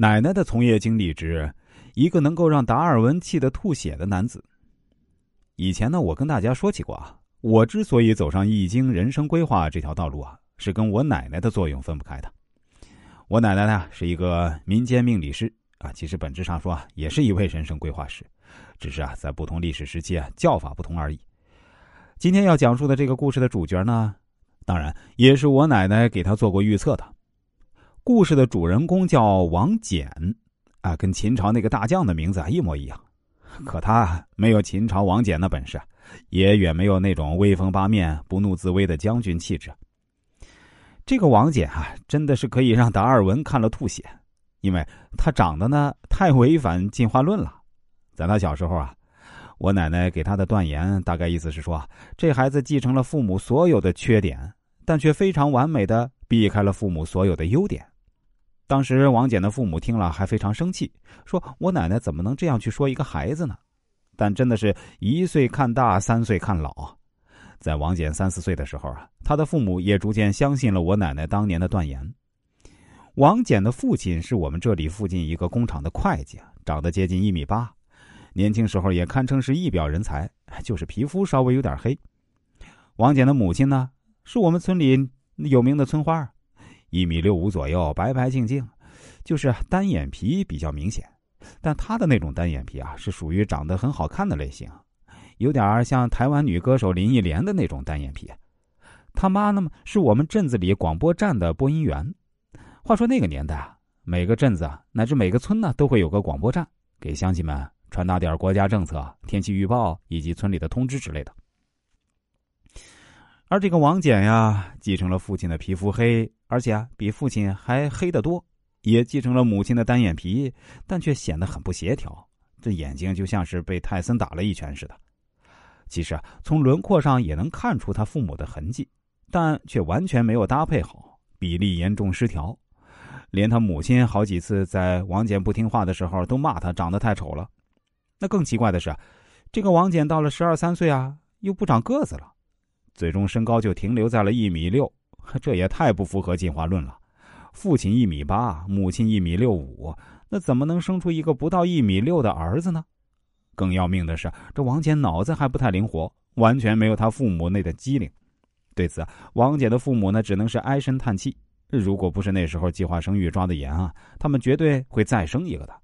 奶奶的从业经历之一个能够让达尔文气得吐血的男子。以前呢，我跟大家说起过啊，我之所以走上易经人生规划这条道路啊，是跟我奶奶的作用分不开的。我奶奶呢是一个民间命理师啊，其实本质上说啊，也是一位人生规划师，只是啊，在不同历史时期啊，叫法不同而已。今天要讲述的这个故事的主角呢，当然也是我奶奶给他做过预测的。故事的主人公叫王翦，啊，跟秦朝那个大将的名字啊一模一样，可他没有秦朝王翦的本事，也远没有那种威风八面、不怒自威的将军气质。这个王翦啊，真的是可以让达尔文看了吐血，因为他长得呢太违反进化论了。在他小时候啊，我奶奶给他的断言大概意思是说，这孩子继承了父母所有的缺点，但却非常完美的避开了父母所有的优点。当时王翦的父母听了还非常生气，说我奶奶怎么能这样去说一个孩子呢？但真的是一岁看大，三岁看老。在王翦三四岁的时候啊，他的父母也逐渐相信了我奶奶当年的断言。王翦的父亲是我们这里附近一个工厂的会计，长得接近一米八，年轻时候也堪称是一表人才，就是皮肤稍微有点黑。王翦的母亲呢，是我们村里有名的村花，一米六五左右，白白净净，就是单眼皮比较明显，但她的那种单眼皮啊，是属于长得很好看的类型。有点像台湾女歌手林忆莲的那种单眼皮，他妈呢是我们镇子里广播站的播音员。话说那个年代啊，每个镇子啊乃至每个村呢都会有个广播站，给乡亲们传达点国家政策、天气预报以及村里的通知之类的。而这个王翦呀，继承了父亲的皮肤黑，而且啊比父亲还黑得多，也继承了母亲的单眼皮，但却显得很不协调，这眼睛就像是被泰森打了一拳似的。其实啊，从轮廓上也能看出他父母的痕迹，但却完全没有搭配好，比例严重失调。连他母亲好几次在王翦不听话的时候都骂他长得太丑了。那更奇怪的是，这个王翦到了十二三岁啊，又不长个子了，最终身高就停留在了一米六，这也太不符合进化论了。父亲一米八，母亲一米六五，那怎么能生出一个不到一米六的儿子呢？更要命的是，这王翦脑子还不太灵活，完全没有他父母那点机灵。对此，王翦的父母呢，只能是唉声叹气。如果不是那时候计划生育抓的严啊，他们绝对会再生一个的。